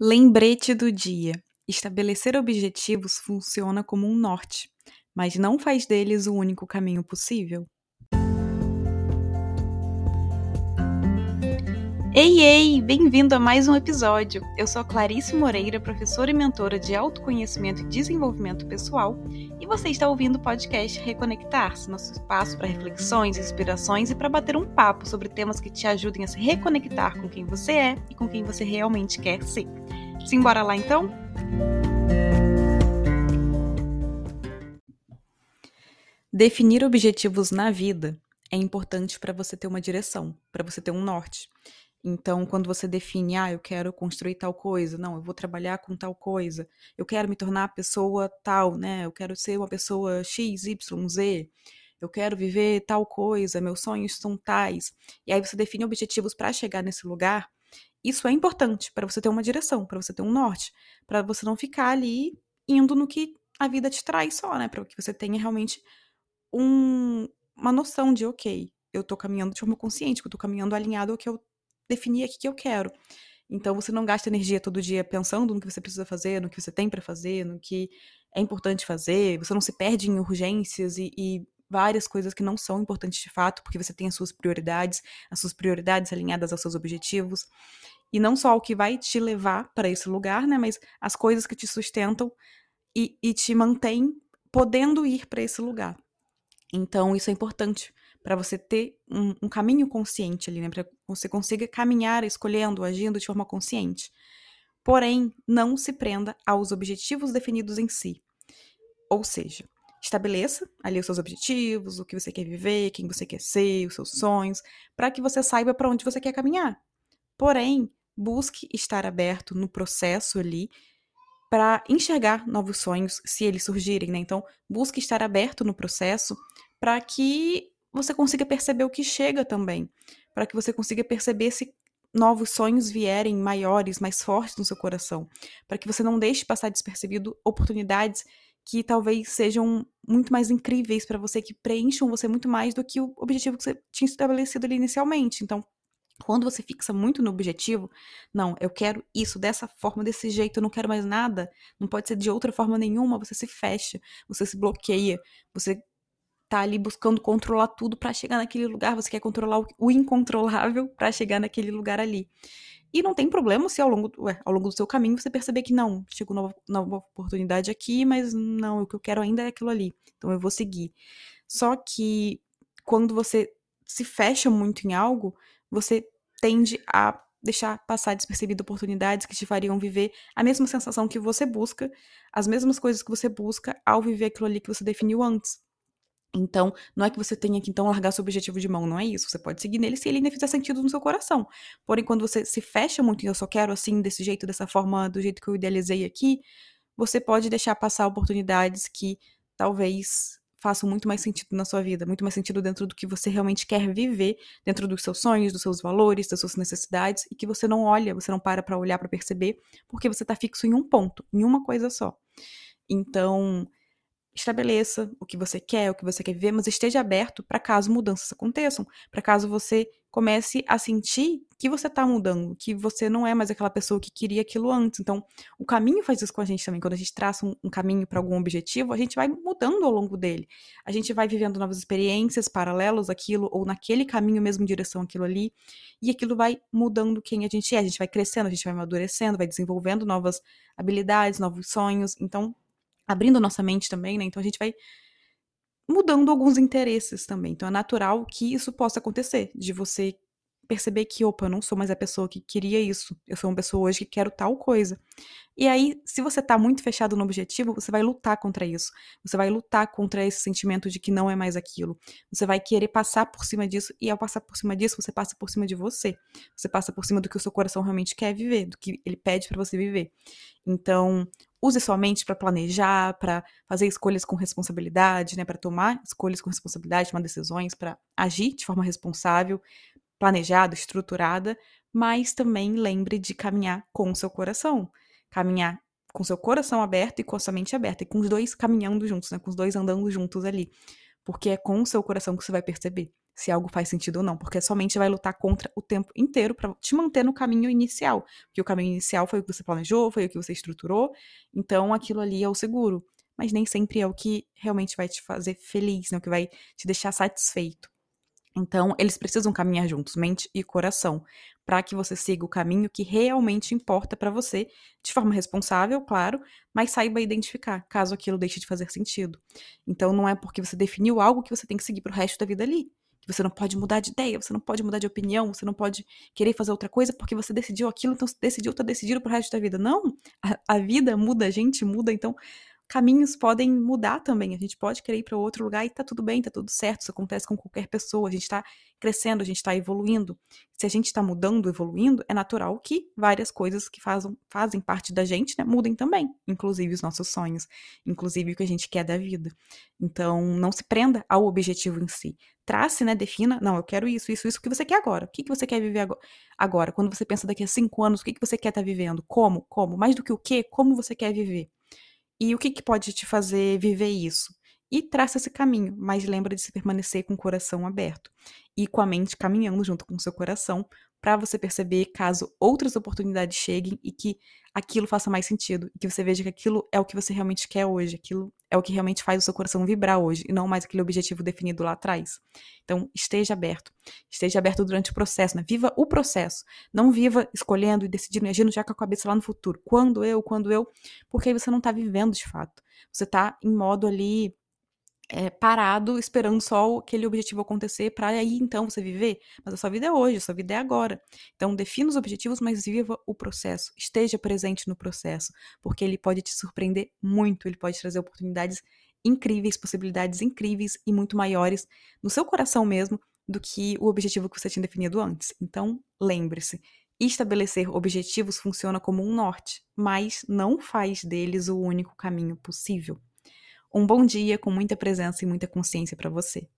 Lembrete do dia: estabelecer objetivos funciona como um norte, mas não faz deles o único caminho possível. Ei, ei! Bem-vindo a mais um episódio. Eu sou Clarice Moreira, professora e mentora de autoconhecimento e desenvolvimento pessoal, e você está ouvindo o podcast Reconectar-se, nosso espaço para reflexões, inspirações e para bater um papo sobre temas que te ajudem a se reconectar com quem você é e com quem você realmente quer ser. Simbora lá então? Definir objetivos na vida é importante para você ter uma direção, para você ter um norte. Então, quando você define, ah, eu quero construir tal coisa, não, eu vou trabalhar com tal coisa, eu quero me tornar pessoa tal, né? Eu quero ser uma pessoa X, Y, Z, eu quero viver tal coisa, meus sonhos são tais. E aí você define objetivos para chegar nesse lugar. Isso é importante para você ter uma direção, para você ter um norte, para você não ficar ali indo no que a vida te traz só, né? Para que você tenha realmente um, uma noção de, ok, eu tô caminhando de forma consciente, que eu tô caminhando alinhado ao que eu defini aqui que eu quero. Então você não gasta energia todo dia pensando no que você precisa fazer, no que você tem para fazer, no que é importante fazer. Você não se perde em urgências e, e, várias coisas que não são importantes de fato, porque você tem as suas prioridades, as suas prioridades alinhadas aos seus objetivos. E não só o que vai te levar para esse lugar, né, mas as coisas que te sustentam e, e te mantêm podendo ir para esse lugar. Então, isso é importante para você ter um, um, caminho consciente ali, né? Para você consiga caminhar escolhendo, agindo de forma consciente. Porém, não se prenda aos objetivos definidos em si. Ou seja, estabeleça ali os seus objetivos, o que você quer viver, quem você quer ser, os seus sonhos, para que você saiba para onde você quer caminhar. Porém, busque estar aberto no processo ali para enxergar novos sonhos se eles surgirem, né? Então, busque estar aberto no processo para que você consiga perceber o que chega também, para que você consiga perceber se novos sonhos vierem maiores, mais fortes no seu coração, para que você não deixe passar despercebido oportunidades que talvez sejam muito mais incríveis para você, que preencham você muito mais do que o objetivo que você tinha estabelecido ali inicialmente. Então, quando você fixa muito no objetivo, não, eu quero isso dessa forma, desse jeito, eu não quero mais nada, não pode ser de outra forma nenhuma, você se fecha, você se bloqueia, você tá ali buscando controlar tudo para chegar naquele lugar, você quer controlar o incontrolável para chegar naquele lugar ali. E não tem problema se ao longo, ué, ao longo do seu caminho você perceber que não, chegou nova, nova oportunidade aqui, mas não, o que eu quero ainda é aquilo ali. Então eu vou seguir. Só que quando você se fecha muito em algo, você tende a deixar passar despercebido oportunidades que te fariam viver a mesma sensação que você busca, as mesmas coisas que você busca ao viver aquilo ali que você definiu antes. Então, não é que você tenha que então largar seu objetivo de mão, não é isso. Você pode seguir nele se ele ainda fizer sentido no seu coração. Porém, quando você se fecha muito e eu só quero assim, desse jeito, dessa forma, do jeito que eu idealizei aqui, você pode deixar passar oportunidades que talvez façam muito mais sentido na sua vida, muito mais sentido dentro do que você realmente quer viver, dentro dos seus sonhos, dos seus valores, das suas necessidades, e que você não olha, você não para para olhar, para perceber, porque você tá fixo em um ponto, em uma coisa só. Então, estabeleça o que você quer, o que você quer viver, mas esteja aberto para caso mudanças aconteçam, para caso você comece a sentir que você está mudando, que você não é mais aquela pessoa que queria aquilo antes. Então, o caminho faz isso com a gente também. Quando a gente traça um, um caminho para algum objetivo, a gente vai mudando ao longo dele. A gente vai vivendo novas experiências paralelos àquilo ou naquele caminho mesmo em direção àquilo ali, e aquilo vai mudando quem a gente é. A gente vai crescendo, a gente vai amadurecendo, vai desenvolvendo novas habilidades, novos sonhos. Então, abrindo nossa mente também, né? Então a gente vai mudando alguns interesses também. Então é natural que isso possa acontecer, de você perceber que, opa, eu não sou mais a pessoa que queria isso. Eu sou uma pessoa hoje que quero tal coisa. E aí, se você tá muito fechado no objetivo, você vai lutar contra isso. Você vai lutar contra esse sentimento de que não é mais aquilo. Você vai querer passar por cima disso, e ao passar por cima disso, você passa por cima de você. Você passa por cima do que o seu coração realmente quer viver, do que ele pede para você viver. Então, use sua mente para planejar, para fazer escolhas com responsabilidade, né, para tomar escolhas com responsabilidade, tomar decisões, para agir de forma responsável, planejada, estruturada, mas também lembre de caminhar com o seu coração, caminhar com seu coração aberto e com a sua mente aberta, e com os dois caminhando juntos, né, com os dois andando juntos ali, porque é com o seu coração que você vai perceber se algo faz sentido ou não, porque somente vai lutar contra o tempo inteiro para te manter no caminho inicial, porque o caminho inicial foi o que você planejou, foi o que você estruturou, então aquilo ali é o seguro, mas nem sempre é o que realmente vai te fazer feliz, né, o que vai te deixar satisfeito. Então, eles precisam caminhar juntos, mente e coração, para que você siga o caminho que realmente importa para você, de forma responsável, claro, mas saiba identificar, caso aquilo deixe de fazer sentido. Então, não é porque você definiu algo que você tem que seguir pro resto da vida ali. Você não pode mudar de ideia, você não pode mudar de opinião, você não pode querer fazer outra coisa porque você decidiu aquilo, então decidiu, tá decidido pro resto da vida. Não! A, a vida muda, a gente muda, então caminhos podem mudar também. A gente pode querer ir para outro lugar e tá tudo bem, tá tudo certo. Isso acontece com qualquer pessoa. A gente está crescendo, a gente está evoluindo. Se a gente está mudando, evoluindo, é natural que várias coisas que fazem, fazem parte da gente né, mudem também, inclusive os nossos sonhos, inclusive o que a gente quer da vida. Então, não se prenda ao objetivo em si. Trace, né? Defina, não, eu quero isso, isso, isso, o que você quer agora. O que, que você quer viver agora? Quando você pensa daqui a cinco anos, o que, que você quer estar tá vivendo? Como? Como? Mais do que o quê? Como você quer viver? E o que, que pode te fazer viver isso? E traça esse caminho, mas lembra de se permanecer com o coração aberto e com a mente caminhando junto com o seu coração para você perceber caso outras oportunidades cheguem e que aquilo faça mais sentido, que você veja que aquilo é o que você realmente quer hoje, aquilo é o que realmente faz o seu coração vibrar hoje, e não mais aquele objetivo definido lá atrás. Então, esteja aberto. Esteja aberto durante o processo, né? Viva o processo. Não viva escolhendo e decidindo e agindo já com a cabeça lá no futuro. Quando eu, quando eu, porque aí você não tá vivendo de fato. Você tá em modo ali é, parado esperando só aquele objetivo acontecer para aí então você viver. Mas a sua vida é hoje, a sua vida é agora. Então defina os objetivos, mas viva o processo. Esteja presente no processo, porque ele pode te surpreender muito, ele pode trazer oportunidades incríveis, possibilidades incríveis e muito maiores no seu coração mesmo do que o objetivo que você tinha definido antes. Então, lembre-se, estabelecer objetivos funciona como um norte, mas não faz deles o único caminho possível. Um bom dia com muita presença e muita consciência para você.